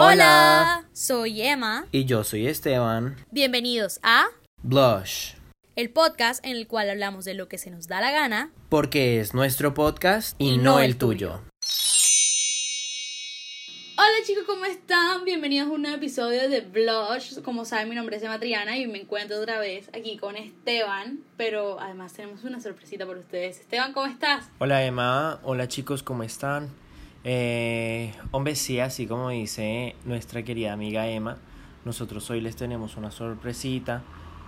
Hola, soy Emma. Y yo soy Esteban. Bienvenidos a Blush. El podcast en el cual hablamos de lo que se nos da la gana. Porque es nuestro podcast y, no, el tuyo. Hola chicos, ¿cómo están? Bienvenidos a un nuevo episodio de Blush. Como saben, mi nombre es Emma Triana y me encuentro otra vez aquí con Esteban. Pero además tenemos una sorpresita para ustedes. Esteban, ¿cómo estás? Hola Emma, hola chicos, ¿cómo están? Eh, hombre, sí, así como dice nuestra querida amiga Emma, nosotros hoy les tenemos una sorpresita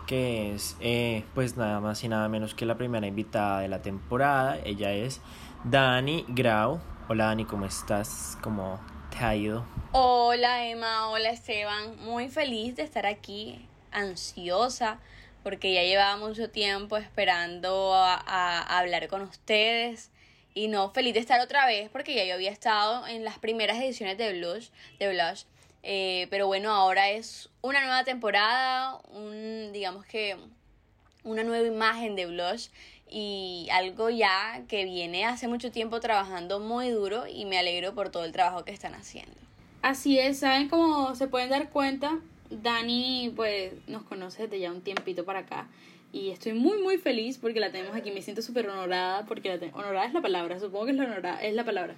que es eh, pues nada más y nada menos que la primera invitada de la temporada. Ella es Dani Grau. Hola Dani, ¿cómo estás? ¿Cómo te ha ido? Hola Emma, hola Esteban. Muy feliz de estar aquí, ansiosa, porque ya llevaba mucho tiempo esperando a, hablar con ustedes. Y no, feliz de estar otra vez porque ya yo había estado en las primeras ediciones de Blush, de Blush eh, pero bueno, ahora es una nueva temporada, un, digamos que una nueva imagen de Blush y algo ya que viene hace mucho tiempo trabajando muy duro y me alegro por todo el trabajo que están haciendo. Así es, ¿saben cómo se pueden dar cuenta? Dani pues nos conoce desde ya un tiempito para acá y estoy muy muy feliz porque la tenemos aquí, me siento súper honorada porque la honorada es la palabra, supongo que es la, honorada, es la palabra,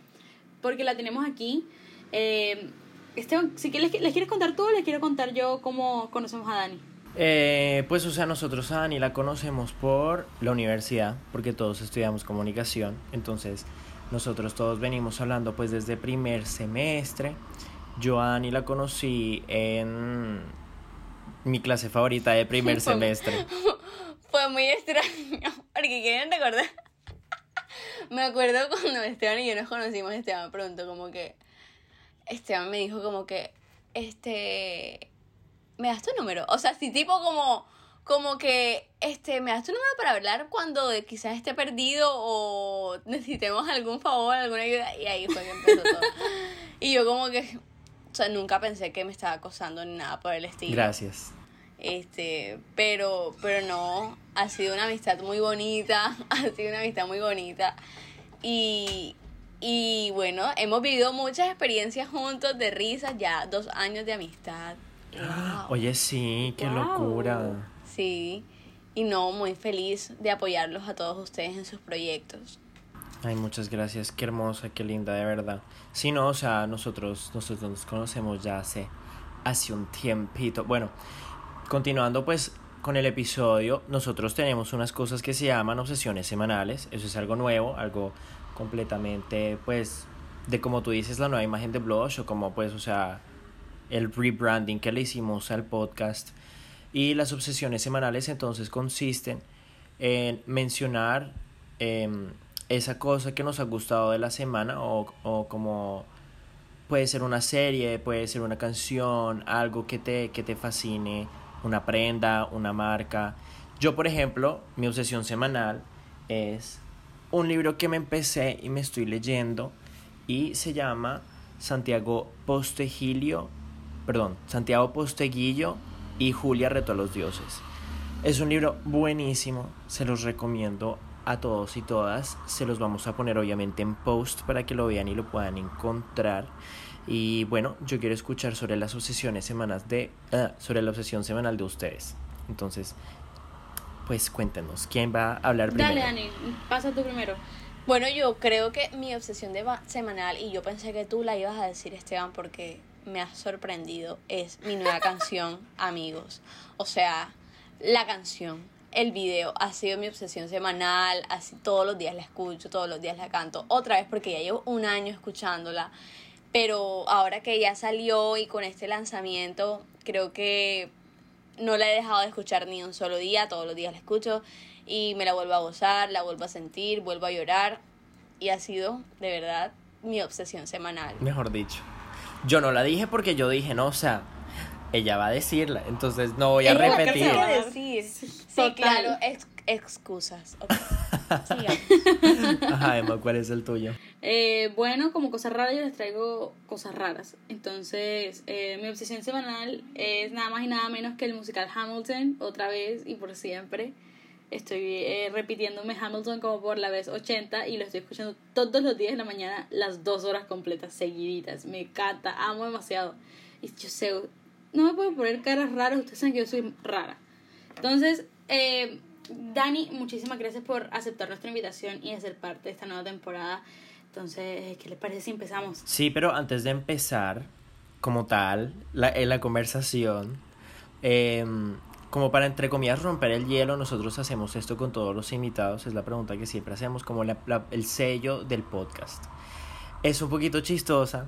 porque la tenemos aquí. Eh, Esteban, si les, les quieres contar tú, les quiero contar yo cómo conocemos a Dani. Eh, pues, o sea, nosotros a Dani la conocemos por la universidad, porque todos estudiamos comunicación. Entonces, nosotros todos venimos hablando, pues, desde primer semestre. Yo a Dani la conocí en mi clase favorita de primer semestre. Fue muy extraño, porque quieren recordar. Me acuerdo cuando Esteban y yo nos conocimos, Esteban pronto, como que Esteban me dijo como que, este, ¿me das tu número? O sea, si tipo como, como que, este, ¿me das tu número para hablar cuando quizás esté perdido o necesitemos algún favor, alguna ayuda? Y ahí fue que empezó todo. y yo como que, o sea, nunca pensé que me estaba acosando ni nada por el estilo. Gracias. Este, pero, pero no, ha sido una amistad muy bonita, ha sido una amistad muy bonita. Y, y bueno, hemos vivido muchas experiencias juntos de risas, ya dos años de amistad. Oye, sí, qué locura. Sí, y no, muy feliz de apoyarlos a todos ustedes en sus proyectos. Ay, muchas gracias, qué hermosa, qué linda, de verdad. Sí, no, o sea, nosotros, nosotros nos conocemos ya hace, hace un tiempito. Bueno, continuando pues con el episodio, nosotros tenemos unas cosas que se llaman obsesiones semanales. Eso es algo nuevo, algo completamente, pues, de como tú dices, la nueva imagen de Blush o como, pues, o sea, el rebranding que le hicimos al podcast. Y las obsesiones semanales entonces consisten en mencionar em, esa cosa que nos ha gustado de la semana o, o como puede ser una serie, puede ser una canción, algo que te, que te fascine, una prenda, una marca. Yo, por ejemplo, mi obsesión semanal es un libro que me empecé y me estoy leyendo y se llama Santiago Postegilio, perdón, Santiago Posteguillo y Julia Reto a los Dioses. Es un libro buenísimo, se los recomiendo a todos y todas. Se los vamos a poner obviamente en post para que lo vean y lo puedan encontrar. Y bueno, yo quiero escuchar sobre las obsesiones semanas de ah, sobre la obsesión semanal de ustedes. Entonces, pues cuéntenos, ¿quién va a hablar primero? Dale, Dani, pasa tú primero. Bueno, yo creo que mi obsesión de semanal, y yo pensé que tú la ibas a decir, Esteban, porque me has sorprendido, es mi nueva canción, Amigos. O sea, la canción, el video, ha sido mi obsesión semanal, así todos los días la escucho, todos los días la canto, otra vez porque ya llevo un año escuchándola, pero ahora que ya salió y con este lanzamiento, creo que no la he dejado de escuchar ni un solo día, todos los días la escucho y me la vuelvo a gozar, la vuelvo a sentir, vuelvo a llorar y ha sido de verdad mi obsesión semanal. Mejor dicho. Yo no la dije porque yo dije, no, o sea, ella va a decirla, entonces no voy a repetir. decir. Sí, claro, excusas. Ajá, Emma, ¿cuál es el tuyo? Eh, bueno, como cosas raras, yo les traigo cosas raras. Entonces, eh, mi obsesión semanal es nada más y nada menos que el musical Hamilton, otra vez y por siempre. estoy eh, repitiéndome Hamilton como por la vez 80 y lo estoy escuchando todos los días de la mañana, las dos horas completas, seguiditas. Me encanta, amo demasiado. Y yo sé, no me puedo poner caras raras, ustedes saben que yo soy rara. Entonces, eh, Dani, muchísimas gracias por aceptar nuestra invitación y hacer parte de esta nueva temporada. Entonces, ¿qué les parece si empezamos? Sí, pero antes de empezar, como tal, en la conversación, eh, como para entre comillas romper el hielo, nosotros hacemos esto con todos los invitados, es la pregunta que siempre hacemos, como el sello del podcast. Es un poquito chistosa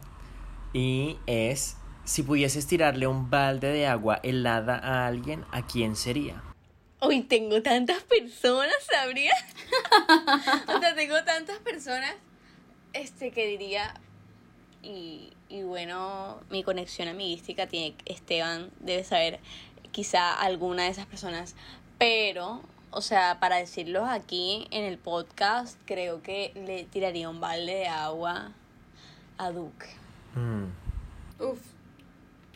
y es, si pudieses tirarle un balde de agua helada a alguien, ¿a quién sería? Hoy tengo tantas personas, ¿sabría? o sea, tengo tantas personas este que diría y, y bueno, mi conexión amiguística tiene Esteban debe saber quizá alguna de esas personas, pero, o sea, para decirlo aquí en el podcast, creo que le tiraría un balde de agua a Duke. Mm. Uf,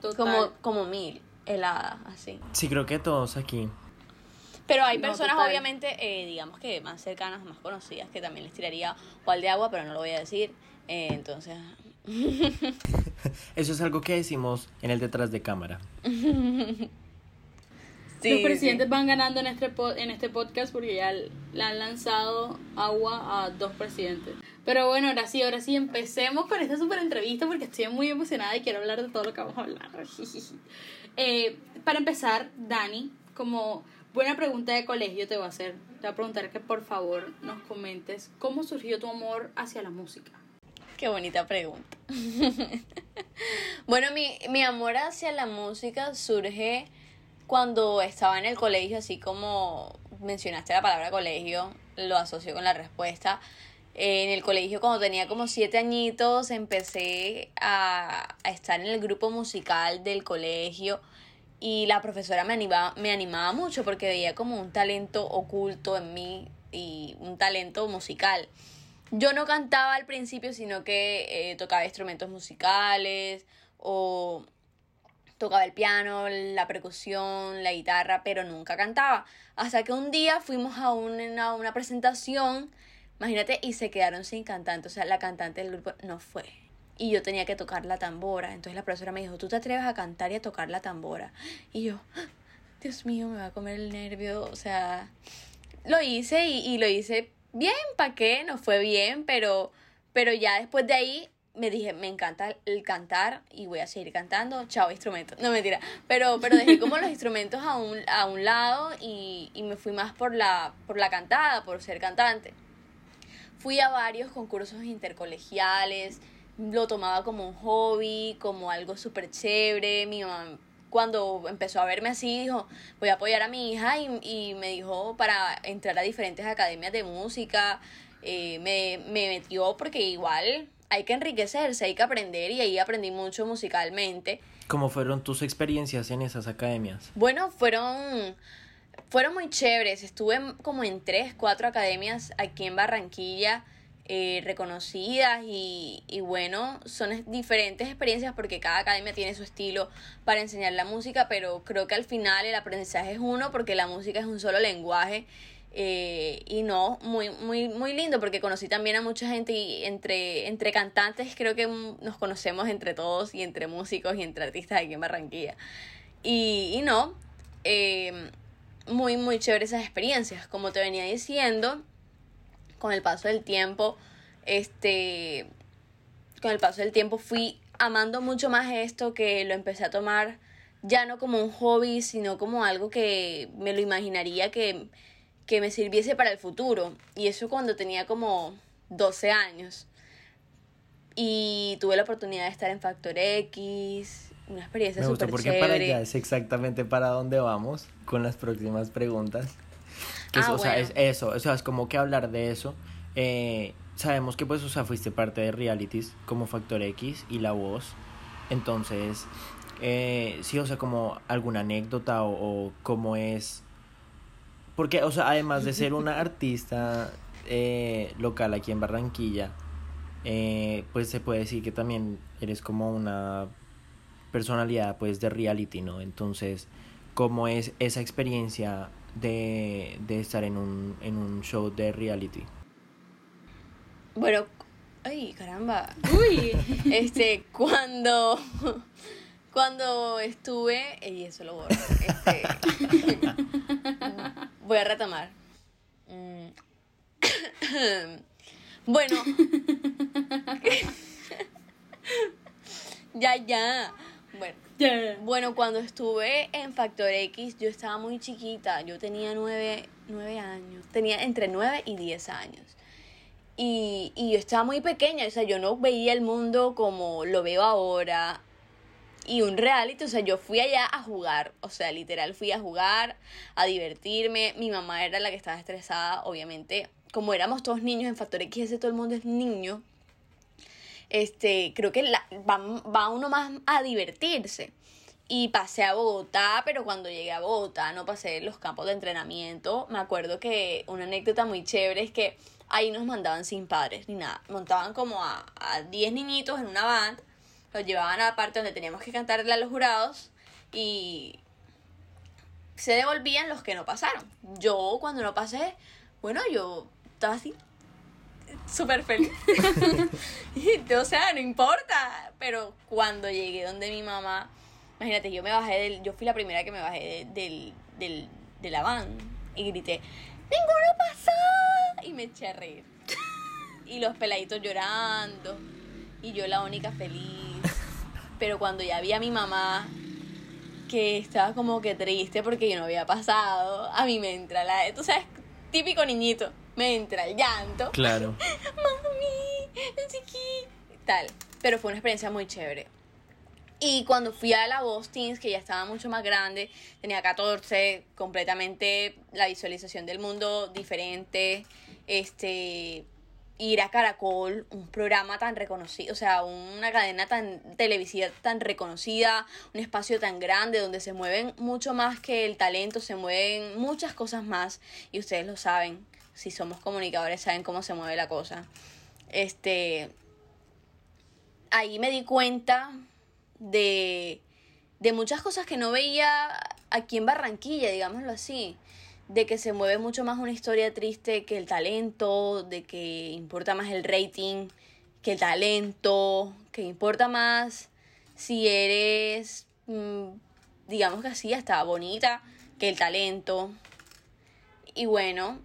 total. Como, como mil, helada, así. Sí, creo que todos aquí. Pero hay personas, obviamente, eh, digamos que más cercanas, más conocidas, que también les tiraría balde de agua, pero no lo voy a decir. Eh, entonces, Eso es algo que decimos en el detrás de cámara. sí, Los sí. presidentes van ganando en este, en este podcast porque ya le han lanzado agua a dos presidentes. Pero bueno, ahora sí, ahora sí, empecemos con esta super entrevista porque estoy muy emocionada y quiero hablar de todo lo que vamos a hablar. Eh, para empezar, Dani, como buena pregunta de colegio te voy a hacer. Te voy a preguntar que por favor nos comentes cómo surgió tu amor hacia la música. Qué bonita pregunta. bueno, mi, mi amor hacia la música surge cuando estaba en el colegio, así como mencionaste la palabra colegio, lo asocio con la respuesta. En el colegio, cuando tenía como siete añitos, empecé a, a estar en el grupo musical del colegio y la profesora me animaba, me animaba mucho porque veía como un talento oculto en mí y un talento musical. Yo no cantaba al principio, sino que eh, tocaba instrumentos musicales o tocaba el piano, la percusión, la guitarra, pero nunca cantaba. Hasta que un día fuimos a una, presentación, imagínate, y se quedaron sin cantante. O sea, la cantante del grupo no fue. Y yo tenía que tocar la tambora. Entonces la profesora me dijo, ¿tú te atreves a cantar y a tocar la tambora? Y yo, "Ah, Dios mío, me va a comer el nervio. O sea, lo hice y, y lo hice bien, ¿para qué? No fue bien, pero, pero ya después de ahí me dije, me encanta el cantar y voy a seguir cantando. Chao, instrumentos. No, mentira. Pero, pero dejé como los instrumentos a un, a un lado y, y me fui más por la, por la cantada, por ser cantante. Fui a varios concursos intercolegiales, lo tomaba como un hobby, como algo súper chévere. Mi mamá cuando empezó a verme así dijo, voy a apoyar a mi hija y, y me dijo para entrar a diferentes academias de música. Eh, me, me metió porque igual hay que enriquecerse, hay que aprender y ahí aprendí mucho musicalmente. ¿Cómo fueron tus experiencias en esas academias? Bueno, fueron, fueron muy chéveres. Estuve como en tres, cuatro academias aquí en Barranquilla eh, reconocidas y, y bueno, son es- diferentes experiencias porque cada academia tiene su estilo para enseñar la música, pero creo que al final el aprendizaje es uno porque la música es un solo lenguaje. Eh, y no, muy, muy, muy lindo porque conocí también a mucha gente y entre, entre cantantes creo que nos conocemos entre todos y entre músicos y entre artistas aquí en Barranquilla. Y, y no, eh, muy, muy chévere esas experiencias. Como te venía diciendo, con el paso del tiempo, este, con el paso del tiempo fui amando mucho más esto que lo empecé a tomar ya no como un hobby, sino como algo que me lo imaginaría que, que me sirviese para el futuro. Y eso cuando tenía como 12 años. Y tuve la oportunidad de estar en Factor X, una experiencia Me gusta súper porque para allá es exactamente para dónde vamos con las próximas preguntas. Que es, Ah, o sea, bueno. es eso, o sea, es como que hablar de eso. Eh, sabemos que pues, o sea, fuiste parte de realities como Factor X y La Voz. Entonces, eh, sí, o sea, como alguna anécdota o, o cómo es... Porque, o sea, además de ser una artista eh, local aquí en Barranquilla, eh, pues se puede decir que también eres como una personalidad pues de reality, ¿no? Entonces, ¿cómo es esa experiencia de, de estar en un, en un show de reality? Bueno, ay, caramba. Uy. Este, cuando cuando estuve, y eso lo borro. Este, voy a retomar. Mm. Bueno. ya, ya. Bueno. Bueno, cuando estuve en Factor X, yo estaba muy chiquita. Yo tenía nueve, nueve años. Tenía entre nueve y diez años. Y, y yo estaba muy pequeña. O sea, yo no veía el mundo como lo veo ahora. Y un reality, o sea, yo fui allá a jugar. O sea, literal, fui a jugar, a divertirme. Mi mamá era la que estaba estresada, obviamente. Como éramos todos niños en Factor X, ese todo el mundo es niño este, creo que la, va, va uno más a divertirse. Y pasé a Bogotá, pero cuando llegué a Bogotá no pasé los campos de entrenamiento. Me acuerdo que una anécdota muy chévere es que ahí nos mandaban sin padres ni nada. Montaban como a, a 10 niñitos en una band, los llevaban a la parte donde teníamos que cantarle a los jurados y se devolvían los que no pasaron. Yo cuando no pasé, bueno, yo estaba así súper feliz. O sea, no importa. Pero cuando llegué donde mi mamá, imagínate, yo me bajé del, yo fui la primera que me bajé de, del, del, de la van y grité, ¡Ninguno pasó! Y me eché a reír. Y los peladitos llorando. Y yo la única feliz. Pero cuando ya vi a mi mamá que estaba como que triste porque yo no había pasado, a mí me entra la... Tú sabes, típico niñito me entra el llanto. Claro. Mami, chiqui. Tal. Pero fue una experiencia muy chévere. Y cuando fui a la Bostins, que ya estaba mucho más grande, tenía 14, completamente la visualización del mundo diferente, este, ir a Caracol, un programa tan reconocido, o sea, una cadena tan televisiva tan reconocida, un espacio tan grande donde se mueven mucho más que el talento, se mueven muchas cosas más y ustedes lo saben si somos comunicadores saben cómo se mueve la cosa. Este, ahí me di cuenta de, de muchas cosas que no veía aquí en Barranquilla, digámoslo así. De que se mueve mucho más una historia triste que el talento, de que importa más el rating que el talento, que importa más si eres, mm, digamos que así, hasta bonita que el talento. Y bueno,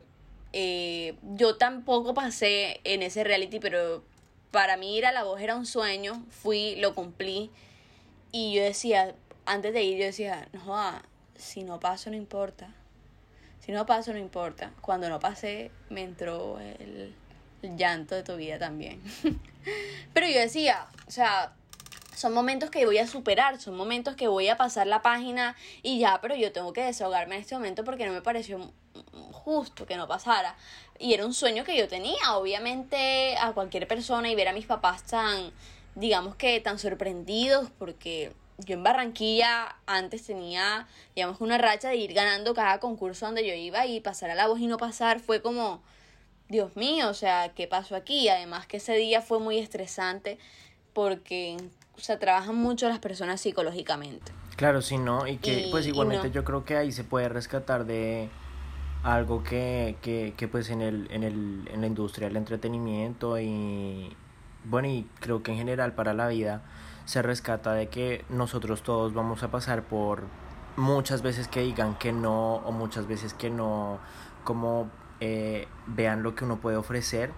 eh, yo tampoco pasé en ese reality, pero para mí ir a la voz era un sueño. Fui, lo cumplí. Y yo decía, antes de ir, yo decía, no, si no paso, no importa. Si no paso, no importa. Cuando no pasé, me entró el, el llanto de tu vida también. pero yo decía, o sea, son momentos que voy a superar, son momentos que voy a pasar la página y ya, pero yo tengo que desahogarme en este momento porque no me pareció justo que no pasara. Y era un sueño que yo tenía, obviamente, a cualquier persona y ver a mis papás tan, digamos que tan sorprendidos porque yo en Barranquilla antes tenía, digamos, una racha de ir ganando cada concurso donde yo iba y pasar a la voz y no pasar fue como, Dios mío, o sea, ¿qué pasó aquí? Además que ese día fue muy estresante porque, o sea, trabajan mucho las personas psicológicamente. Claro, sí, ¿no? Y que, pues igualmente yo creo que ahí se puede rescatar de algo que, que, que pues en, el, en, el, en la industria del entretenimiento y bueno y creo que en general para la vida se rescata de que nosotros todos vamos a pasar por muchas veces que digan que no o muchas veces que no como eh, vean lo que uno puede ofrecer.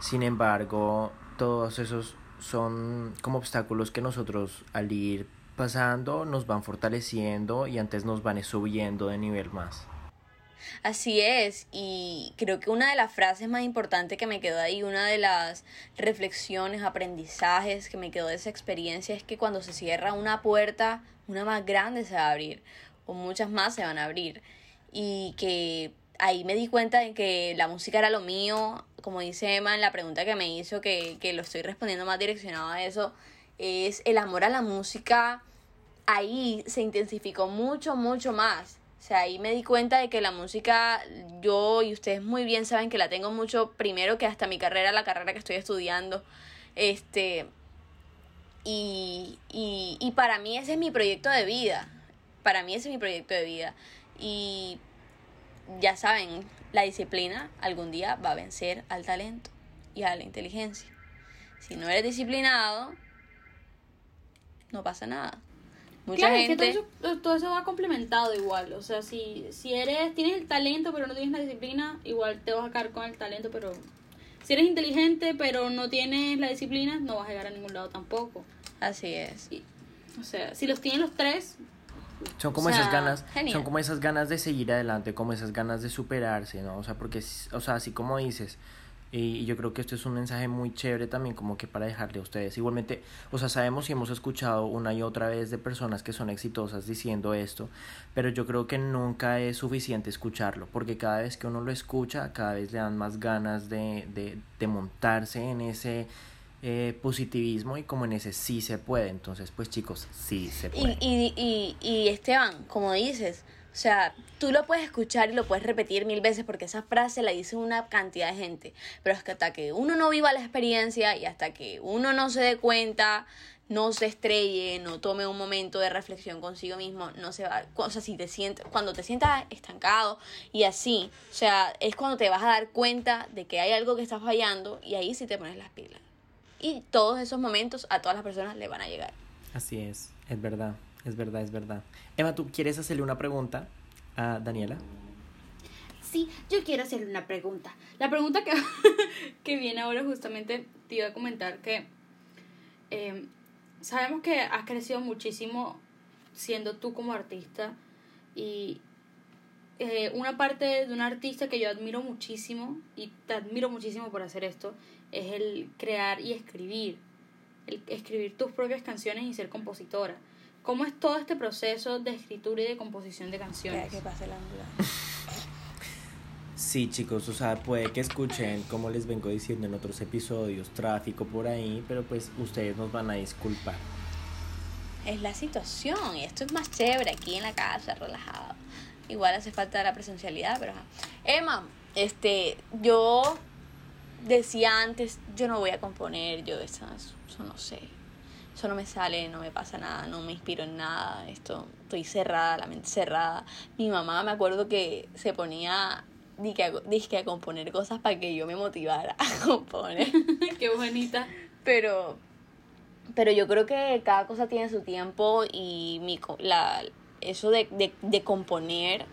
Sin embargo todos esos son como obstáculos que nosotros al ir pasando nos van fortaleciendo y antes nos van subiendo de nivel más Así es, y creo que una de las frases más importantes que me quedó ahí, una de las reflexiones, aprendizajes que me quedó de esa experiencia es que cuando se cierra una puerta, una más grande se va a abrir, o muchas más se van a abrir, y que ahí me di cuenta de que la música era lo mío, como dice Emma en la pregunta que me hizo, que, que lo estoy respondiendo más direccionado a eso, es el amor a la música, ahí se intensificó mucho, mucho más o sea, ahí me di cuenta de que la música, yo y ustedes muy bien saben que la tengo mucho primero que hasta mi carrera, la carrera que estoy estudiando. Este, y, y, y para mí ese es mi proyecto de vida. Para mí ese es mi proyecto de vida. Y ya saben, la disciplina algún día va a vencer al talento y a la inteligencia. Si no eres disciplinado, no pasa nada. Mucha claro, es que todo eso, todo eso va complementado igual. O sea, si, si eres, tienes el talento pero no tienes la disciplina, igual te vas a caer con el talento, pero si eres inteligente pero no tienes la disciplina, no vas a llegar a ningún lado tampoco. Así es. Y, o sea, si los tienen los tres, Son como O sea, esas ganas, genial. son como esas ganas de seguir adelante, como esas ganas de superarse, ¿no? O sea, porque, o sea, así como dices, y yo creo que esto es un mensaje muy chévere también como que para dejarle a ustedes. Igualmente, o sea, sabemos y hemos escuchado una y otra vez de personas que son exitosas diciendo esto, pero yo creo que nunca es suficiente escucharlo, porque cada vez que uno lo escucha, cada vez le dan más ganas de, de, de montarse en ese eh, positivismo y como en ese sí se puede. Entonces, pues chicos, sí se puede. Y, y, y, y Esteban, como dices, o sea, tú lo puedes escuchar y lo puedes repetir mil veces porque esa frase la dice una cantidad de gente. Pero es que hasta que uno no viva la experiencia y hasta que uno no se dé cuenta, no se estrelle, no tome un momento de reflexión consigo mismo, no se va, o sea, si te sientes, cuando te sientas estancado y así, o sea, es cuando te vas a dar cuenta de que hay algo que está fallando y ahí sí te pones las pilas. Y todos esos momentos a todas las personas le van a llegar. Así es, es verdad, es verdad, es verdad. Emma, ¿tú quieres hacerle una pregunta a Daniela? Sí, yo quiero hacerle una pregunta. La pregunta que, que viene ahora justamente te iba a comentar que eh, sabemos que has crecido muchísimo siendo tú como artista y eh, una parte de un artista que yo admiro muchísimo y te admiro muchísimo por hacer esto es el crear y escribir, el escribir tus propias canciones y ser compositora. ¿Cómo es todo este proceso de escritura y de composición de canciones? que pase la. Sí, chicos, o sea, puede que escuchen, como les vengo diciendo en otros episodios, tráfico por ahí, pero pues ustedes nos van a disculpar. Es la situación y esto es más chévere aquí en la casa, relajado. Igual hace falta la presencialidad, pero ajá. Emma, este, yo decía antes, yo no voy a componer, yo eso, eso no sé. Eso no me sale, no me pasa nada, no me inspiro en nada, esto, estoy cerrada, la mente cerrada. Mi mamá me acuerdo que se ponía dizque a, dizque a componer cosas para que yo me motivara a componer. Qué bonita. Pero, pero yo creo que cada cosa tiene su tiempo y mi, co- la, eso de, de, de componer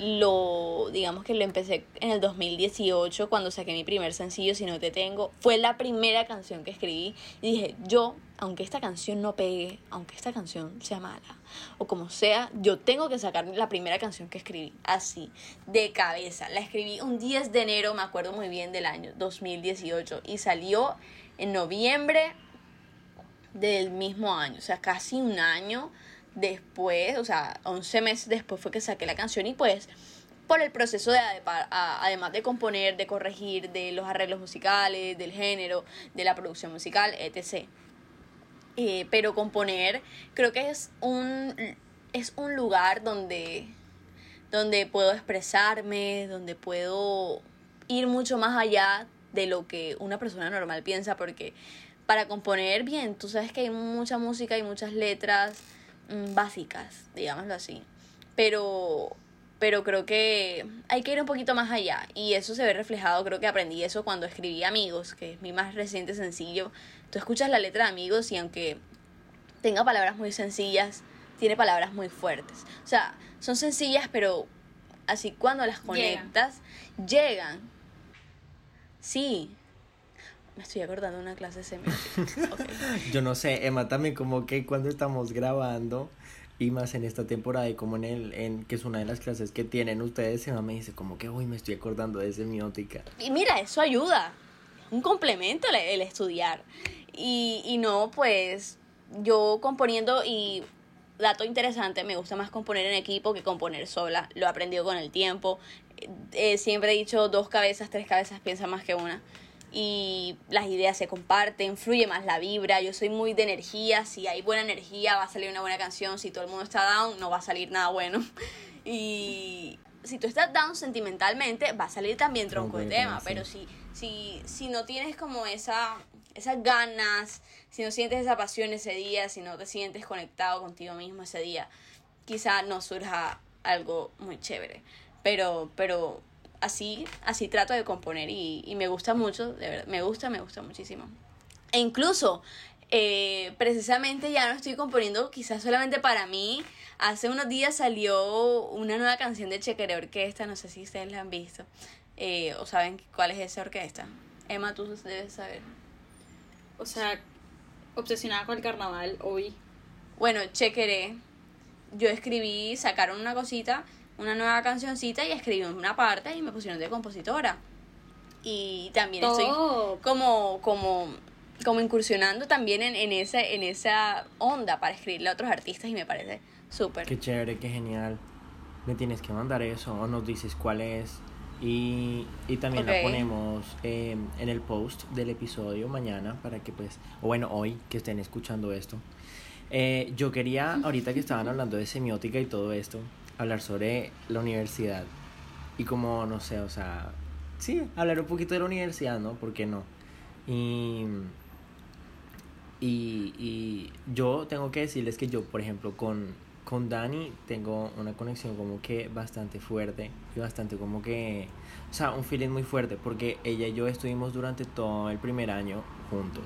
lo, digamos que lo empecé en el 2018 cuando saqué mi primer sencillo, Si no te tengo. Fue la primera canción que escribí y dije, yo, aunque esta canción no pegue, aunque esta canción sea mala o como sea, yo tengo que sacar la primera canción que escribí, así, de cabeza. La escribí un 10 de enero, me acuerdo muy bien del año 2018 y salió en noviembre del mismo año, o sea, casi un año después, o sea, 11 meses después fue que saqué la canción y pues por el proceso de además de componer, de corregir, de los arreglos musicales, del género, de la producción musical, etc. Eh, pero componer creo que es un es un lugar donde donde puedo expresarme, donde puedo ir mucho más allá de lo que una persona normal piensa, porque para componer bien, tú sabes que hay mucha música y muchas letras básicas, digámoslo así, pero pero creo que hay que ir un poquito más allá y eso se ve reflejado, creo que aprendí eso cuando escribí Amigos, que es mi más reciente sencillo. Tú escuchas la letra de Amigos y aunque tenga palabras muy sencillas, tiene palabras muy fuertes. O sea, son sencillas, pero así cuando las Llegan. conectas, llegan. Sí. Me estoy acordando de una clase semiótica. Ok. Yo no sé, Emma, también como que cuando estamos grabando y más en esta temporada y como en el, en que es una de las clases que tienen ustedes, Emma me dice como que, uy, me estoy acordando de semiótica. Y mira, eso ayuda. Un complemento el, el estudiar. Y, y no, pues yo componiendo y dato interesante, me gusta más componer en equipo que componer sola. Lo he aprendido con el tiempo. Eh, siempre he dicho dos cabezas, tres cabezas piensa más que una. Y las ideas se comparten, fluye más la vibra. Yo soy muy de energía. Si hay buena energía, va a salir una buena canción. Si todo el mundo está down, no va a salir nada bueno. Y si tú estás down sentimentalmente, va a salir también tronco de tema. Pero si, si, si no tienes como esa, esas ganas, si no sientes esa pasión ese día, si no te sientes conectado contigo mismo ese día, quizá no surja algo muy chévere. pero, pero así, así trato de componer y, y me gusta mucho, de verdad, me gusta, me gusta muchísimo. E incluso, eh, precisamente ya no estoy componiendo quizás solamente para mí. Hace unos días salió una nueva canción de Chequere Orquesta, no sé si ustedes la han visto eh, o saben cuál es esa orquesta. Emma, tú debes saber. O sea, obsesionada con el carnaval hoy. Bueno, Chequeré, yo escribí, sacaron una cosita, una nueva cancioncita y escribí una parte y me pusieron de compositora. Y también estoy como, como, como incursionando también en, en, esa, en esa onda para escribirle a otros artistas y me parece súper. Qué chévere, qué genial. Me tienes que mandar eso o nos dices cuál es. Y, y también Ok. la ponemos eh, en el post del episodio mañana para que pues, o bueno, hoy que estén escuchando esto. Eh, yo quería, ahorita que estaban hablando de semiótica y todo esto, hablar sobre la universidad. Y como, no sé, o sea, sí, hablar un poquito de la universidad, ¿no? ¿Por qué no? Y, y, y yo tengo que decirles que yo, por ejemplo, con, con Dani tengo una conexión como que bastante fuerte y bastante como que, o sea, un feeling muy fuerte porque ella y yo estuvimos durante todo el primer año juntos.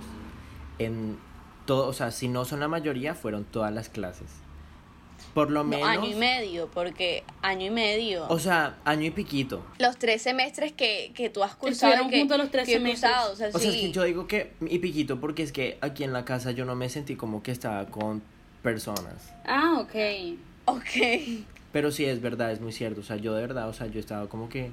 En todo, o sea, si no son la mayoría, fueron todas las clases. Por lo No, menos... año y medio, porque año y medio. O sea, año y piquito. los tres semestres que, que tú has cursado. Estuvieron que, juntos los tres que he semestres. cursado, o sea, O sea, es sí. que yo digo que y piquito porque es que aquí en la casa yo no me sentí como que estaba con personas. Ah, ok. Ok. Pero sí, es verdad, es muy cierto. O sea, yo de verdad, o sea, yo estaba como que.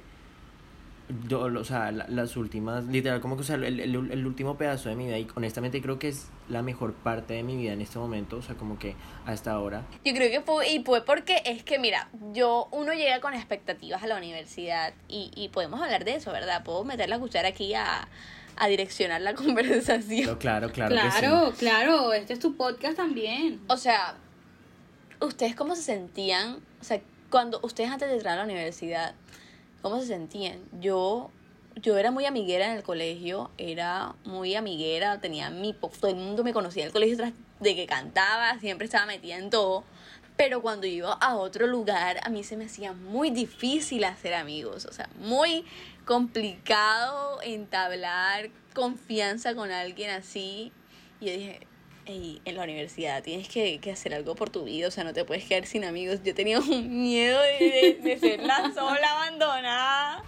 Yo, o sea, la- las últimas, literal, como que, o sea, el, el, el último pedazo de mi vida, y honestamente creo que es la mejor parte de mi vida en este momento, o sea, como que hasta ahora. Yo creo que fue, y fue porque es que, mira, yo, uno llega con expectativas a la universidad y, y podemos hablar de eso, ¿verdad? Puedo meter la cuchara aquí a, a direccionar la conversación. Pero claro, claro, que sí. Claro, claro, este es tu podcast también. O sea, ¿ustedes cómo se sentían? O sea, cuando ustedes antes de entrar a la universidad, ¿cómo se sentían? Yo, yo era muy amiguera en el colegio, era muy amiguera, tenía mi... po- Todo el mundo me conocía en el colegio tras de que cantaba, siempre estaba metida en todo. Pero cuando iba a otro lugar, a mí se me hacía muy difícil hacer amigos. O sea, muy complicado entablar confianza con alguien así. Y yo dije, Ey, en la universidad tienes que, que hacer algo por tu vida, o sea, no te puedes quedar sin amigos. Yo tenía un miedo de, de, de ser la sola abandonada.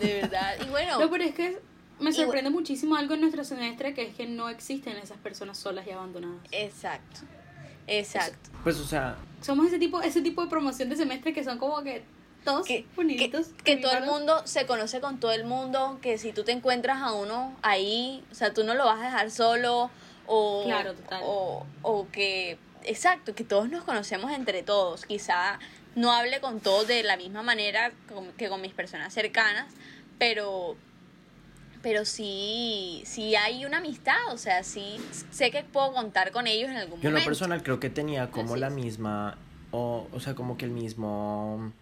De verdad. Y bueno, No, pero es que me sorprende muchísimo algo en nuestro semestre que es que no existen esas personas solas y abandonadas. exacto. Exacto. Pues, o sea, Somos ese tipo, ese tipo de promoción de semestre que son como que todos Que, que, bonitos. que todo el mundo se conoce con todo el mundo, que si tú te encuentras a uno ahí, o sea, tú no lo vas a dejar solo o, Claro, total. o, o que, exacto, que todos nos conocemos entre todos. Quizá no hable con todos de la misma manera con- que con mis personas cercanas, pero pero sí, sí hay una amistad, o sea, sí sé que puedo contar con ellos en algún Yo en lo momento. personal creo que tenía como Así la es. misma, o, o sea, como que el mismo,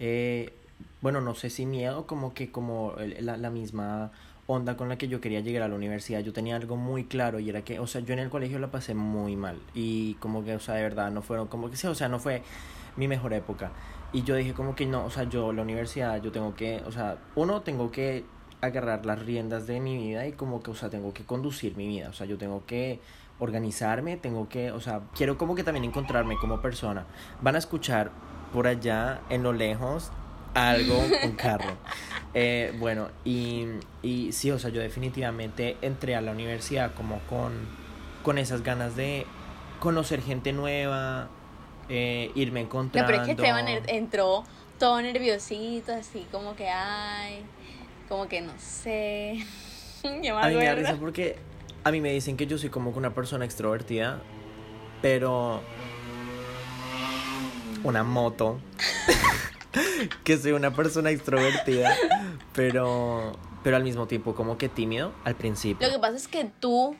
eh, bueno, no sé si miedo, como que como la, la misma onda con la que yo quería llegar a la universidad. Yo tenía algo muy claro y era que, o sea, yo en el colegio la pasé muy mal y como que, o sea, de verdad, no fueron, como que sí, o sea, no fue mi mejor época. Y yo dije como que no, o sea, yo la universidad, yo tengo que, o sea, uno, tengo que agarrar las riendas de mi vida y como que, o sea, tengo que conducir mi vida, o sea, yo tengo que organizarme, tengo que, o sea, quiero como que también encontrarme como persona. Van a escuchar por allá en lo lejos algo, un carro. Eh, bueno, y, y sí, o sea, yo definitivamente entré a la universidad como con, con esas ganas de conocer gente nueva, eh, irme No, encontrando. pero es que Esteban entró todo nerviosito, así como que, ay, como que no sé. Yo A mí me da risa porque a mí me dicen que yo soy como que una persona extrovertida, pero una moto. que soy una persona extrovertida, pero pero al mismo tiempo como que tímido al principio. Lo que pasa es que tú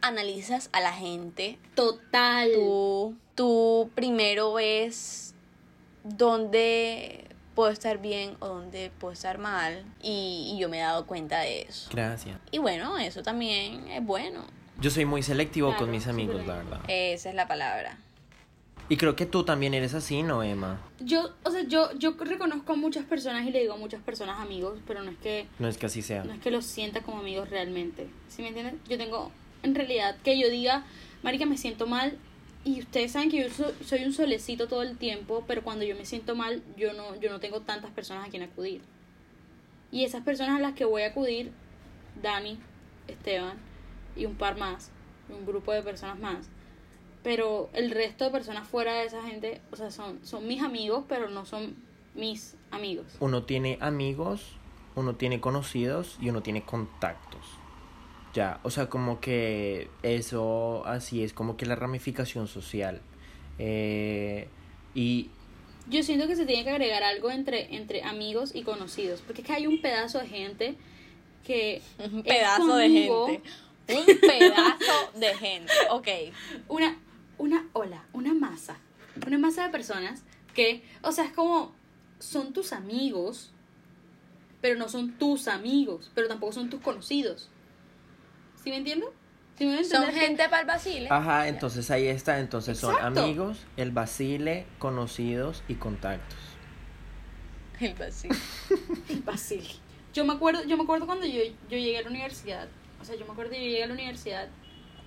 analizas a la gente, Total. tú, tú primero ves dónde puedo estar bien o dónde puedo estar mal y, y yo me he dado cuenta de eso. Gracias. Y bueno, eso también es bueno. Yo soy muy selectivo Claro, con mis amigos, la verdad. Esa es la palabra. Y creo que tú también eres así, ¿no, Emma? Yo, o sea, yo, yo reconozco a muchas personas y le digo a muchas personas amigos, pero no es que, No es que así sea. no es que los sienta como amigos realmente. ¿Sí me entienden? Yo tengo, en realidad, que yo diga, marica, me siento mal. Y ustedes saben que yo so- soy un solecito todo el tiempo, pero cuando yo me siento mal, yo no, yo no tengo tantas personas a quien acudir. Y esas personas a las que voy a acudir, Dani, Esteban y un par más, un grupo de personas más. Pero el resto de personas fuera de esa gente, o sea, son, son mis amigos, pero no son mis amigos. Uno tiene amigos, uno tiene conocidos y uno tiene contactos. Ya, o sea, como que eso así es como que la ramificación social. Eh, y Yo siento que se tiene que agregar algo entre, entre amigos y conocidos, porque es que hay un pedazo de gente que Un es pedazo de gente. Un pedazo de gente. Ok. Una, una ola, una masa, una masa de personas que, o sea, es como, son tus amigos, pero no son tus amigos, pero tampoco son tus conocidos. ¿Sí me a Son que- gente para el vacile. Ajá, entonces ahí está, entonces son amigos, el vacile, conocidos y contactos. El vacile. Fácil. Yo me acuerdo, yo me acuerdo cuando yo, yo llegué a la universidad. O sea, yo me acuerdo que yo llegué a la universidad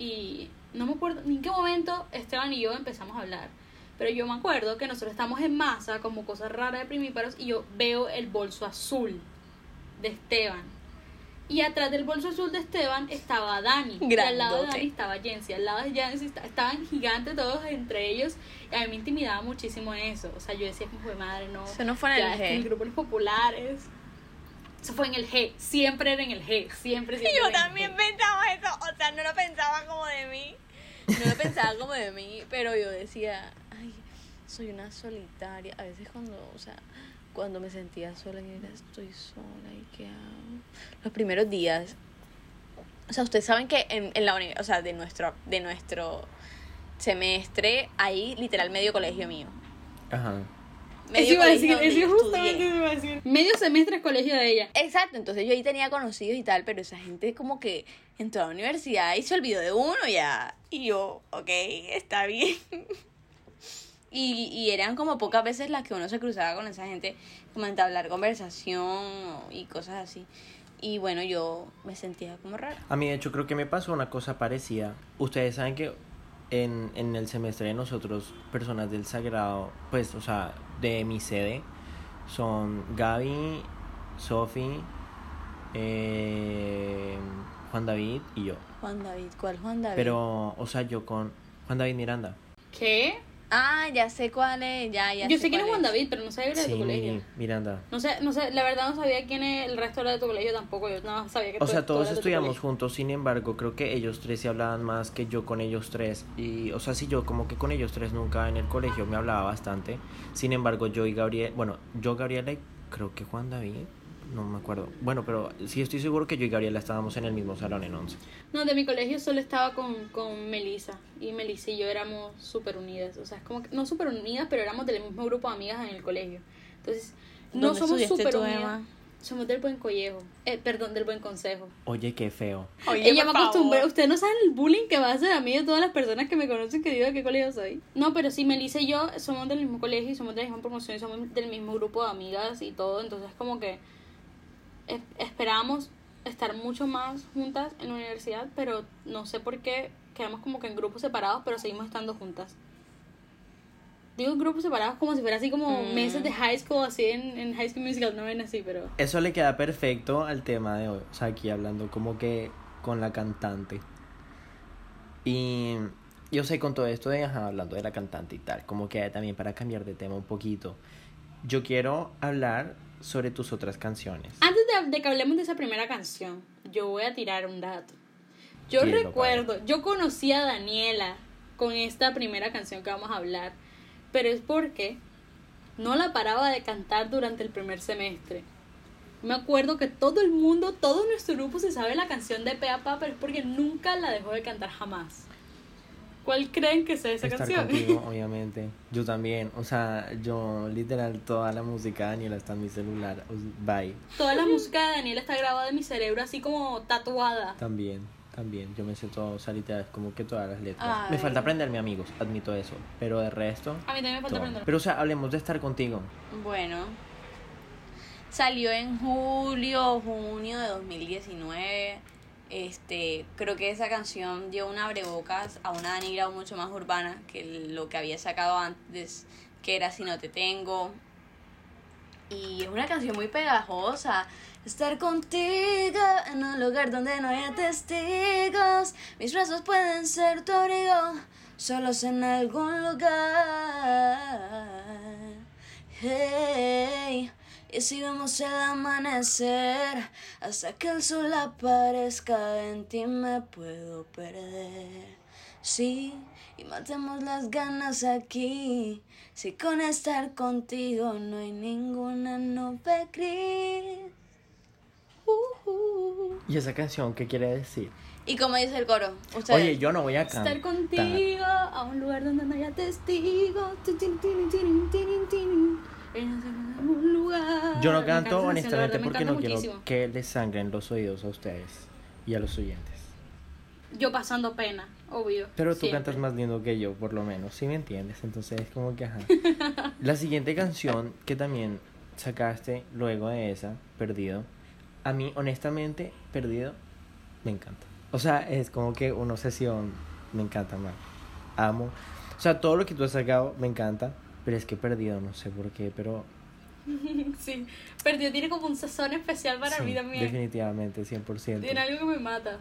y no me acuerdo ni en qué momento Esteban y yo empezamos a hablar. Pero yo me acuerdo que nosotros estamos en masa como cosas raras de primíparos y yo veo el bolso azul de Esteban. Y atrás del bolso azul de Esteban estaba Dani. Y al lado de Grandote. Dani estaba Jensi. Al lado de Jensi esta- estaban gigantes todos entre ellos. Y a mí me intimidaba muchísimo eso. O sea, yo decía, como madre, no. Eso no fue en el G. el grupo de los populares. Eso fue en el G. Siempre era en el G. Siempre, siempre. Yo en el también pensaba eso, o sea, no lo pensaba como de mí, no lo pensaba como de mí, pero yo decía, ay, soy una solitaria, a veces cuando, o sea, cuando me sentía sola, y era, estoy sola, ¿y qué hago? Los primeros días, o sea, ustedes saben que en, en la uni, o sea, de nuestro, de nuestro semestre, hay literal medio colegio mío. Ajá. Medio Eso iba a decir, eso yo justamente iba a decir. Medio semestre colegio de ella. Exacto, entonces yo ahí tenía conocidos y tal, pero esa gente como que entró a la universidad y se olvidó de uno ya. Y yo, ok, está bien. Y, y eran como pocas veces las que uno se cruzaba con esa gente, como entablar conversación y cosas así. Y bueno, yo me sentía como rara. A mí, de hecho, creo que me pasó una cosa parecida. Ustedes saben que en, en el semestre de nosotros, personas del Sagrado, pues, o sea, de mi sede, son Gaby, Sofi, eh, Juan David y yo. Juan David, ¿cuál Juan David? Pero, o sea, yo con Juan David Miranda. ¿Qué? Ah, ya sé cuál es, ya, ya Yo sé quién es Juan David, pero no sabía que era de Sí, tu colegio. Mi- Miranda. No sé, no sé, la verdad no sabía quién es el resto era de tu colegio tampoco. Yo no sabía que O tú- sea, todos estudiamos colegio. juntos, sin embargo, creo que ellos tres se hablaban más que yo con ellos tres. Y, o sea, sí, yo como que con ellos tres nunca en el colegio me hablaba bastante. Sin embargo, yo y Gabriel, bueno, yo, Gabriela y creo que Juan David, no me acuerdo. Bueno, pero sí estoy seguro que yo y Gabriela estábamos en el mismo salón en 11. No, de mi colegio solo estaba con, con Melissa. Y Melissa y yo éramos súper unidas. O sea, es como que, no súper unidas, pero éramos del mismo grupo de amigas en el colegio. Entonces, no ¿Dónde somos súper unidas. Emma? Somos del buen collejo. Eh, perdón, del buen consejo. Oye, qué feo. Oye, Ella me acostumbró. favor. Ustedes no saben el bullying que va a hacer a mí de todas las personas que me conocen que digo de qué colegio soy. No, pero sí, Melissa y yo somos del mismo colegio y somos de la misma promoción y somos del mismo grupo de amigas y todo. Entonces, como que esperábamos estar mucho más juntas en la universidad, pero no sé por qué quedamos como que en grupos separados, pero seguimos estando juntas. Digo grupos separados como si fuera así como Mm. meses de high school, así en, en High School Musical, no ven así, pero... Eso le queda perfecto al tema de hoy. O sea, aquí hablando como que con la cantante. Y yo sé con todo esto de ajá, hablando de la cantante y tal, como que también para cambiar de tema un poquito, yo quiero hablar sobre tus otras canciones. Antes de, de que hablemos de esa primera canción, yo voy a tirar un dato. Yo recuerdo, yo conocí a Daniela con esta primera canción que vamos a hablar, pero es porque no la paraba de cantar durante el primer semestre. Me acuerdo que todo el mundo, todo nuestro grupo se sabe la canción de Pea Pa, pero es porque nunca la dejó de cantar jamás. ¿Cuál creen que sea esa Estar canción? contigo, obviamente. Yo también. O sea, yo literal toda la música de Daniela está en mi celular. Bye. Toda la música de Daniela está grabada en mi cerebro así como tatuada. También. también. Yo me sé todo, o sea, literal, como que todas las letras. Ay. Me falta aprenderme, amigos, admito eso. Pero de resto. A mí también me falta aprender. Pero, o sea, hablemos de estar contigo. Bueno, salió en julio, junio de 2019. Este, creo que esa canción dio un abrebocas a una Dani Grau mucho más urbana que lo que había sacado antes, que era Si no te tengo. Y es una canción muy pegajosa. Estar contigo en un lugar donde no haya testigos. Mis brazos pueden ser tu abrigo, solos en algún lugar. Hey, y si vemos el amanecer hasta que el sol aparezca en ti me puedo perder. Sí, y matemos las ganas aquí. Si con estar contigo no hay ninguna nube gris. Uh, uh. ¿Y esa canción qué quiere decir? Y como dice el coro, ustedes. Oye, yo no voy a cantar. Estar contigo a un lugar donde no haya testigos. Yo no canto honestamente porque no quiero que les sangren los oídos a ustedes y a los oyentes. Yo pasando pena, obvio. Pero tú siempre. cantas más lindo que yo, por lo menos, ¿sí me entiendes? Entonces es como que, ajá. La siguiente canción que también sacaste luego de esa, Perdido, a mí, honestamente, Perdido, me encanta. O sea, es como que una obsesión, me encanta, man. Amo. O sea, todo lo que tú has sacado me encanta, pero es que Perdido, no sé por qué, pero... Sí, perdido tiene como un sazón especial para sí, mí también. definitivamente, 100%. Tiene algo que me mata.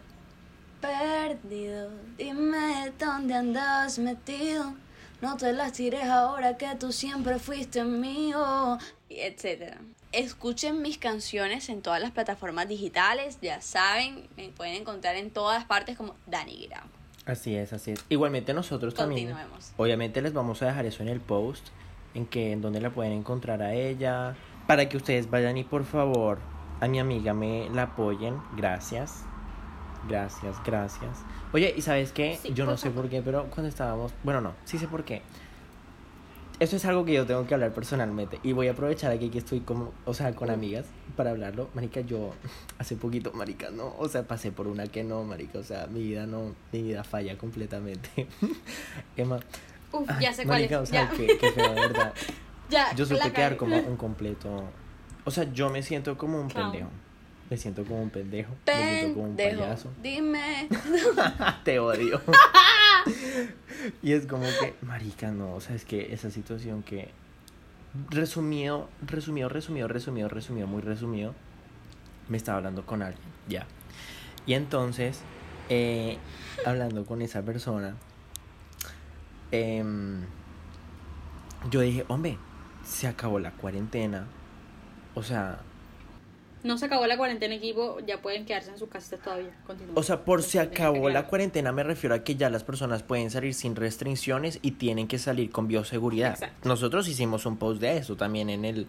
Perdido, dime dónde andas metido. No te las tires ahora que tú siempre fuiste mío. Y etcétera. Escuchen mis canciones en todas las plataformas digitales, ya saben, me pueden encontrar en todas partes como Dani Grau. Así es, así es. Igualmente nosotros también. Continuemos. Obviamente les vamos a dejar eso en el post, en que en donde la pueden encontrar a ella, para que ustedes vayan y por favor a mi amiga me la apoyen. Gracias. Gracias, gracias. Oye, ¿y sabes qué? Sí, yo no sé por qué, pero cuando estábamos, bueno, no, sí sé por qué. Esto es algo que yo tengo que hablar personalmente y voy a aprovechar aquí que estoy como, o sea, con amigas para hablarlo. Marica, yo hace poquito, marica, no, o sea, pasé por una que no, marica, o sea, mi vida no, mi vida falla completamente. Emma, Uf, Ay, ya sé cuál marica, es. o sea, ya. qué, qué feo, de verdad. ya, Yo supe quedar como un completo. O sea, yo me siento como un Clown. pendejo. Me siento como un pendejo. Me siento como un Pendejo, payaso. dime. Te odio. y es como que, marica, no, o sea, es que esa situación que. Resumido, resumido, resumido, resumido, resumido, muy resumido. Me estaba hablando con alguien, ya. Y entonces, eh, hablando con esa persona, em, yo dije, hombre, se acabó la cuarentena. O sea, No se acabó la cuarentena, equipo. Ya pueden quedarse en sus casas todavía. O sea, por se acabó la cuarentena me refiero a que ya las personas pueden salir sin restricciones y tienen que salir con bioseguridad. Exacto. Nosotros hicimos un post de eso también en el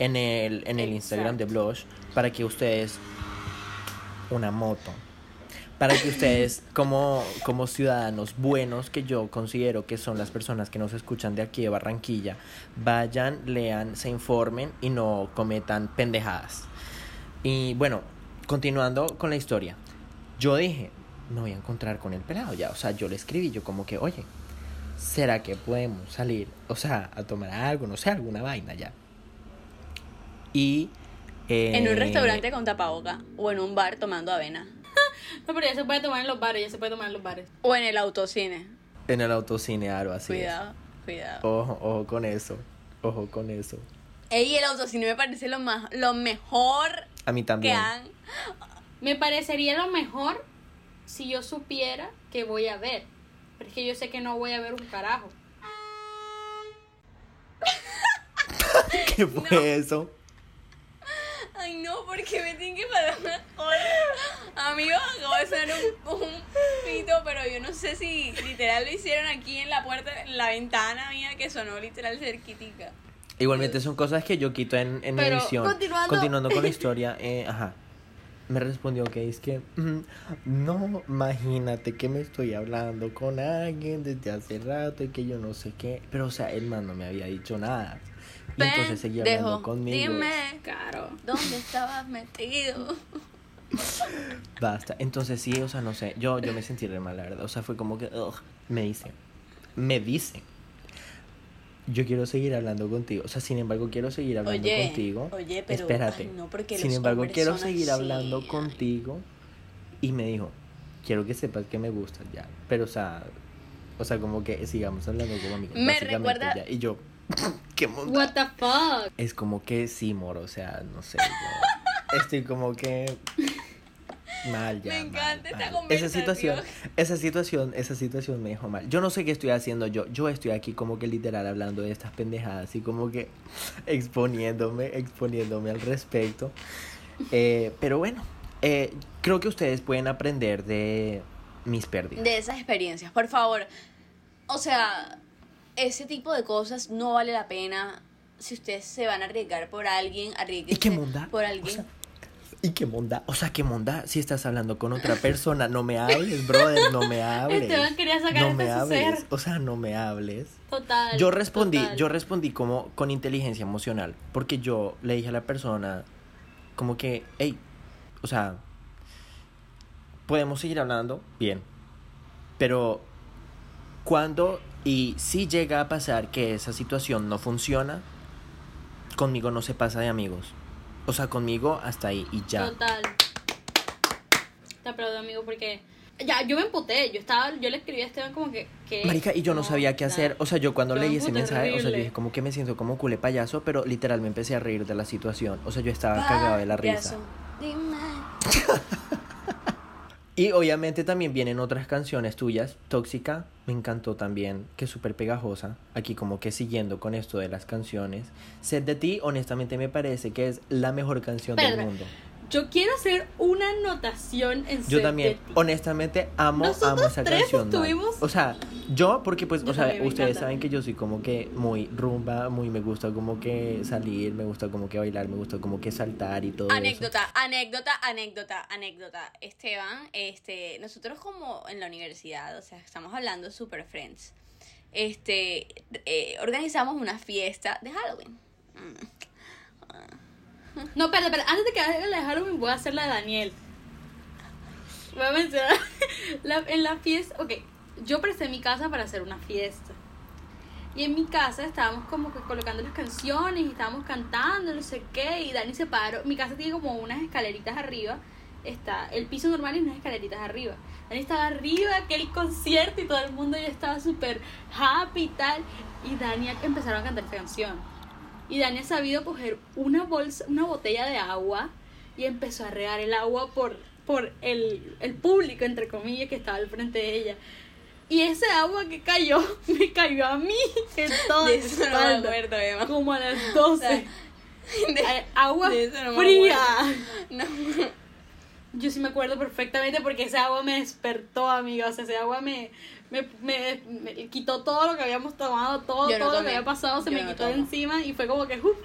en el en el Instagram de. Blush para que ustedes una moto para que ustedes como como ciudadanos buenos que yo considero que son las personas que nos escuchan de aquí de Barranquilla vayan, lean, se informen y no cometan pendejadas. Y bueno, continuando con la historia, yo dije, me voy a encontrar con el pelado ya. O sea, yo le escribí, yo como que, oye, ¿será que podemos salir? O sea, a tomar algo, no sé, alguna vaina ya. Y... En un eh, restaurante con tapaboca o en un bar tomando avena No, pero ya se puede tomar en los bares. Ya se puede tomar en los bares. o en el autocine. En el autocine, algo así. es. cuidado, cuidado. Ojo, ojo con eso. Ojo con eso. Ey, el autocine me parece lo más lo mejor A mí que también. han Me parecería lo mejor si yo supiera que voy a ver. Pero es que yo sé que no voy a ver un carajo. ¿Qué fue eso? Ay, no, porque me tienen que parar una hora. Amigos, acabo de sonar un, un pito, pero yo no sé si literal lo hicieron aquí en la puerta, en la ventana mía, que sonó literal cerquitica. Igualmente son cosas que yo quito en, en Pero, edición. continuando. con la historia, eh, ajá. Me respondió que es que mm, no, imagínate que me estoy hablando con alguien desde hace rato y que yo no sé qué. Pero o sea, el man no me había dicho nada. Y entonces seguía hablando conmigo. Dime, Claro. ¿dónde estabas metido? Basta. Entonces sí, o sea, no sé. Yo, yo me sentí re mal, la verdad. O sea, fue como que ugh, me dice. Me dice. Yo quiero seguir hablando contigo. O sea, sin embargo, quiero seguir hablando Oye, contigo. oye, pero, Espérate. ay, no, porque sin los embargo, quiero son seguir así, hablando contigo. Y me dijo, quiero que sepas que me gustas ya. Pero, o sea, o sea, como que sigamos hablando como amigos. Me básicamente, recuerda- ya. Y yo, qué monda. What the fuck? Es como que sí, moro, o sea, no sé. yo estoy como que mal ya. Me mal, encanta esta mal. Esa situación, esa situación, esa situación me dejó mal. Yo no sé qué estoy haciendo yo. Yo estoy aquí como que literal hablando de estas pendejadas y como que exponiéndome, exponiéndome al respecto. Eh, pero bueno, eh, creo que ustedes pueden aprender de mis pérdidas. de esas experiencias, por favor. O sea, ese tipo de cosas no vale la pena. Si ustedes se van a arriesgar por alguien, arriesguense ¿Y qué monda? por O alguien. sea, ¿Y qué monda? O sea, qué monda. Si estás hablando con otra persona, no me hables, brother, no me hables. Esteban quería sacar no me hables. ser. O sea, no me hables. Total. Yo respondí, total. yo respondí como con inteligencia emocional, porque yo le dije a la persona como que, hey, o sea, podemos seguir hablando, bien, pero cuando y si llega a pasar que esa situación no funciona, conmigo no se pasa de amigos. O sea, conmigo hasta ahí y ya. Total. Te aplaudo, amigo, porque ya yo me emputé. Yo estaba, yo le escribí a Esteban como que. que Marica, y yo no, sabía qué hacer. O sea, yo cuando leí ese mensaje, o sea, yo horrible. dije como que me siento como culé payaso, pero literal me empecé a reír de la situación. O sea, yo estaba cagado de la risa. Dime. Y obviamente también vienen otras canciones tuyas. Tóxica, me encantó también, que es súper pegajosa. Aquí como que siguiendo con esto de las canciones. Sed de ti, honestamente me parece que es la mejor canción del mundo. Yo quiero hacer una anotación en Yo también, de Ti. honestamente, amo, Nosotros amo esa tres canción. estuvimos- O sea, yo, porque pues, Yo o sea, ustedes saben que yo soy como que muy rumba, muy me gusta como que salir, me gusta como que bailar, me gusta como que saltar y todo eso. Anécdota, anécdota, anécdota, anécdota. Esteban, este, nosotros como en la universidad, o sea, estamos hablando super friends. Este, eh, organizamos una fiesta de Halloween. Mm. No, espera, espera. Antes de que haga la de Halloween, voy a hacer la de Daniel. Voy a mencionar. la- en la fiesta. Ok, yo presté mi casa para hacer una fiesta. Y en mi casa estábamos como que colocando las canciones y estábamos cantando, no sé qué. Y Dani se paró. Mi casa tiene como unas escaleritas arriba. Está el piso normal y unas escaleritas arriba. Dani estaba arriba, aquel concierto y todo el mundo ya estaba súper happy y tal. Y Dani empezaron a cantar esta canción. Y Dani ha sabido coger una bolsa, una botella de agua y empezó a regar el agua por, por el, el público, entre comillas, que estaba al frente de ella. Y ese agua que cayó, me cayó a mí en toda De eso no me acuerdo, Emma. Como a las 12. De- Eh, agua de eso no me fría. No. Yo sí me acuerdo perfectamente porque ese agua me despertó, amiga. O sea, ese agua me, me, me, me quitó todo lo que habíamos tomado, todo, no todo lo tomé. que había pasado, se Yo me no quitó de encima y fue como que, ¡uf!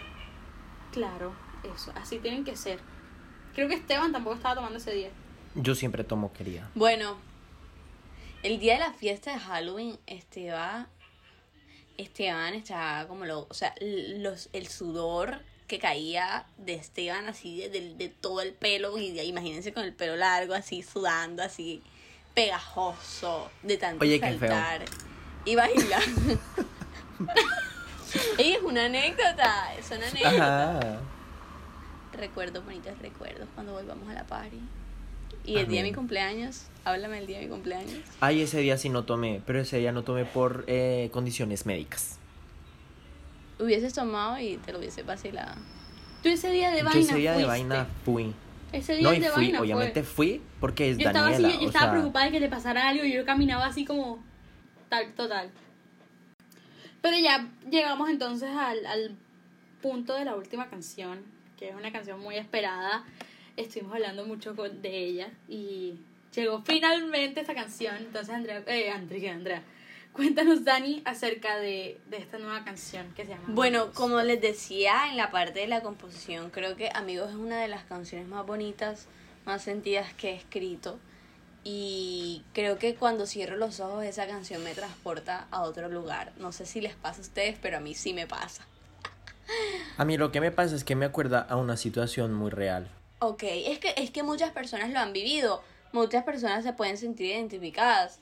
Claro, eso, así tienen que ser. Creo que Esteban tampoco estaba tomando ese día. Yo siempre tomo querida. Bueno, el día de la fiesta de Halloween, Esteban, Esteban estaba como lo, o sea, los, el sudor que caía de Esteban así de, de- de todo el pelo y de- imagínense con el pelo largo así sudando así pegajoso de tanto Oye, saltar y bailar. Ey, es una anécdota, es una anécdota. Ajá. Recuerdos, bonitos recuerdos cuando volvamos a la party. Y el día de mi cumpleaños, háblame del día de mi cumpleaños. Ay, ese día sí no tomé, pero ese día no tomé por eh, condiciones médicas. Hubieses tomado y te lo hubiese vacilado. Tú ese día de Yo vaina ese día de vaina fui. Ese día No, y de fui, vaina obviamente fue. fui porque es Yo estaba Daniela. así, yo, yo estaba sea, preocupada de que le pasara algo y yo caminaba así como tal, total. Pero ya llegamos entonces al, al punto de la última canción, que es una canción muy esperada. Estuvimos hablando mucho de ella y llegó finalmente esta canción. Entonces, Andrea, eh, Andrea, Andrea, cuéntanos, Dani, acerca de, de esta nueva canción que se llama. Bueno, Amigos. como les decía en la parte de la composición, creo que Amigos es una de las canciones más bonitas, más sentidas que he escrito. Y creo que cuando cierro los ojos esa canción me transporta a otro lugar. No sé si les pasa a ustedes, pero a mí sí me pasa. A mí lo que me pasa es que me acuerda a una situación muy real. Ok, es que, es que muchas personas lo han vivido, muchas personas se pueden sentir identificadas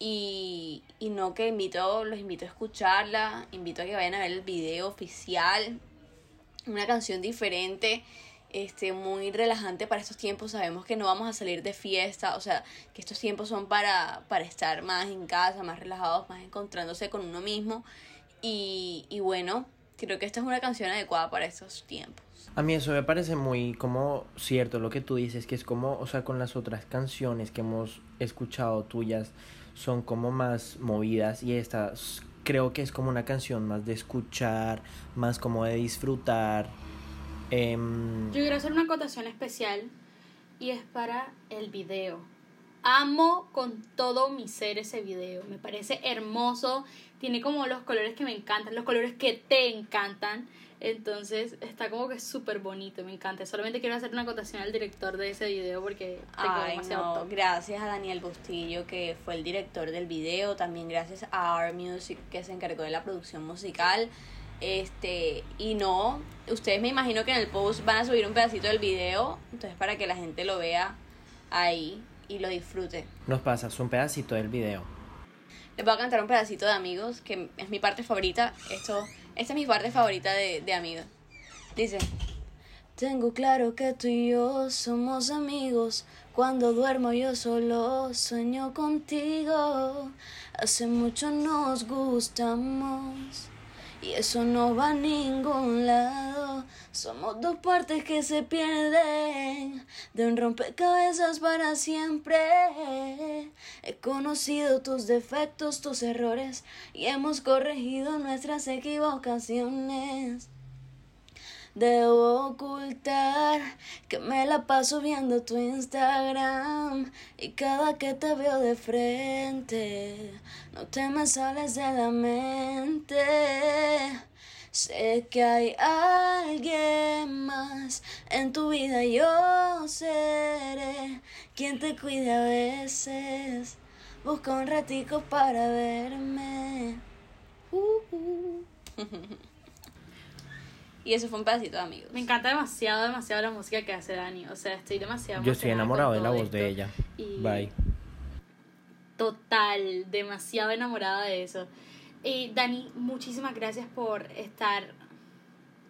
y, y no que invito, los invito a escucharla, invito a que vayan a ver el video oficial, una canción diferente, este, muy relajante para estos tiempos, sabemos que no vamos a salir de fiesta, o sea, que estos tiempos son para, para estar más en casa, más relajados, más encontrándose con uno mismo y, y bueno, creo que esta es una canción adecuada para estos tiempos. A mí eso me parece muy como cierto lo que tú dices, que es como, o sea, con las otras canciones que hemos escuchado tuyas, son como más movidas y esta creo que es como una canción más de escuchar, más como de disfrutar. Em, Yo quiero hacer una acotación especial y es para el video. Amo con todo mi ser ese video. Me parece hermoso. Tiene como los colores que me encantan, los colores que te encantan. Entonces está como que súper bonito, me encanta. Solamente quiero hacer una acotación al director de ese video porque te quedó Ay, demasiado no, top. gracias a Daniel Bustillo que fue el director del video, también gracias a R Music que se encargó de la producción musical. Este, y no, ustedes me imagino que en el post van a subir un pedacito del video, entonces para que la gente lo vea ahí y lo disfrute. nos pasas un pedacito del video. Les voy a cantar un pedacito de Amigos, que es mi parte favorita. Esto, esta es mi parte favorita de, de Amigos. Dice, tengo claro que tú y yo somos amigos. Cuando duermo yo solo sueño contigo. Hace mucho nos gustamos. Y eso no va a ningún lado. Somos dos partes que se pierden de un rompecabezas para siempre. He conocido tus defectos, tus errores y hemos corregido nuestras equivocaciones. Debo ocultar que me la paso viendo tu Instagram y cada que te veo de frente no te me sales de la mente. Sé que hay alguien más en tu vida, yo seré quien te cuide a veces. Busca un ratico para verme. Uh, uh. Y eso fue un pedacito de amigos. Me encanta demasiado, demasiado la música que hace Dani. O sea, estoy demasiado Yo estoy enamorado de la voz de ella. Y Bye. Total, demasiado enamorada de eso. Y Dani, muchísimas gracias por estar.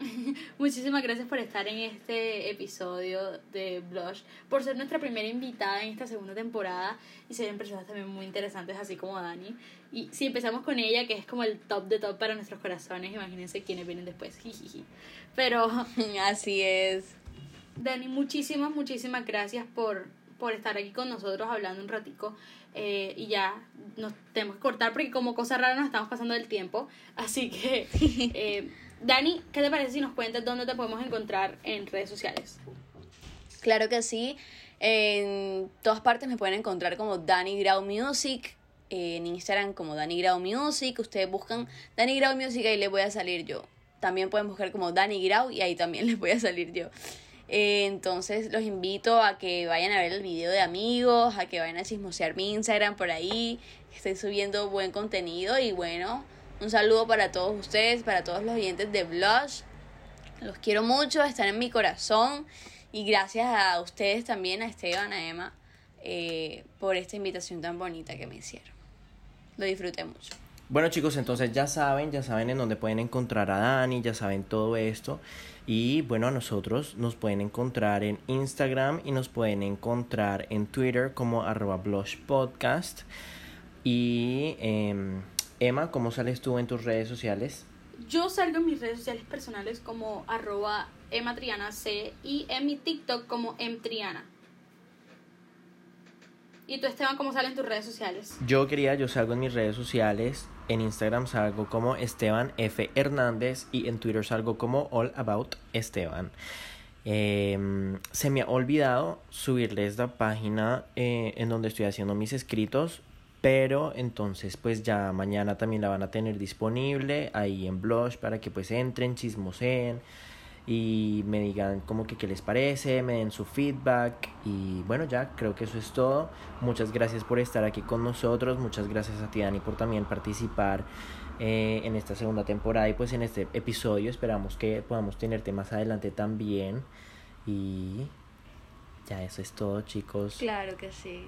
muchísimas gracias por estar en este episodio de Blush, por ser nuestra primera invitada en esta segunda temporada y ser personas también muy interesantes, así como Dani. Y si empezamos con ella, que es como el top de top para nuestros corazones, imagínense quiénes vienen después. Pero Así es. Dani, muchísimas, muchísimas gracias por, por estar aquí con nosotros hablando un ratico. Eh, y ya nos tenemos que cortar porque como cosa rara nos estamos pasando del tiempo. Así que, eh, Dani, ¿qué te parece si nos cuentas dónde te podemos encontrar en redes sociales? Claro que sí. En todas partes me pueden encontrar como Danny Grau Music. En Instagram como Danny Grau Music. Ustedes buscan Danny Grau Music y les voy a salir yo. También pueden buscar como Danny Grau y ahí también les voy a salir yo. Eh, entonces los invito a que vayan a ver el video de amigos, a que vayan a chismosear mi Instagram por ahí. Estoy subiendo buen contenido y bueno, un saludo para todos ustedes, para todos los oyentes de Blush. Los quiero mucho, están en mi corazón. Y gracias a ustedes también, a Esteban, a Emma, eh, por esta invitación tan bonita que me hicieron. Lo disfruté mucho. Bueno chicos, entonces ya saben, ya saben en dónde pueden encontrar a Dani, ya saben todo esto. Y bueno, a nosotros nos pueden encontrar en Instagram y nos pueden encontrar en Twitter como arroba blush podcast. Y em, Emma, ¿cómo sales tú en tus redes sociales? Yo salgo en mis redes sociales personales como arroba ematriana C y en mi TikTok como emtriana. ¿Y tú, Esteban, cómo salen tus redes sociales? Yo quería, yo salgo en mis redes sociales. En Instagram salgo como Esteban F. Hernández y en Twitter salgo como All About Esteban. Em, se me ha olvidado subirles la página eh, en donde estoy haciendo mis escritos, pero entonces pues ya mañana también la van a tener disponible ahí en Blush para que pues entren, chismoseen y me digan como que qué les parece, me den su feedback y bueno ya creo que eso es todo. Muchas gracias por estar aquí con nosotros, muchas gracias a ti Dani por también participar eh, en esta segunda temporada y pues en este episodio esperamos que podamos tenerte más adelante también y ya eso es todo, chicos. Claro que sí.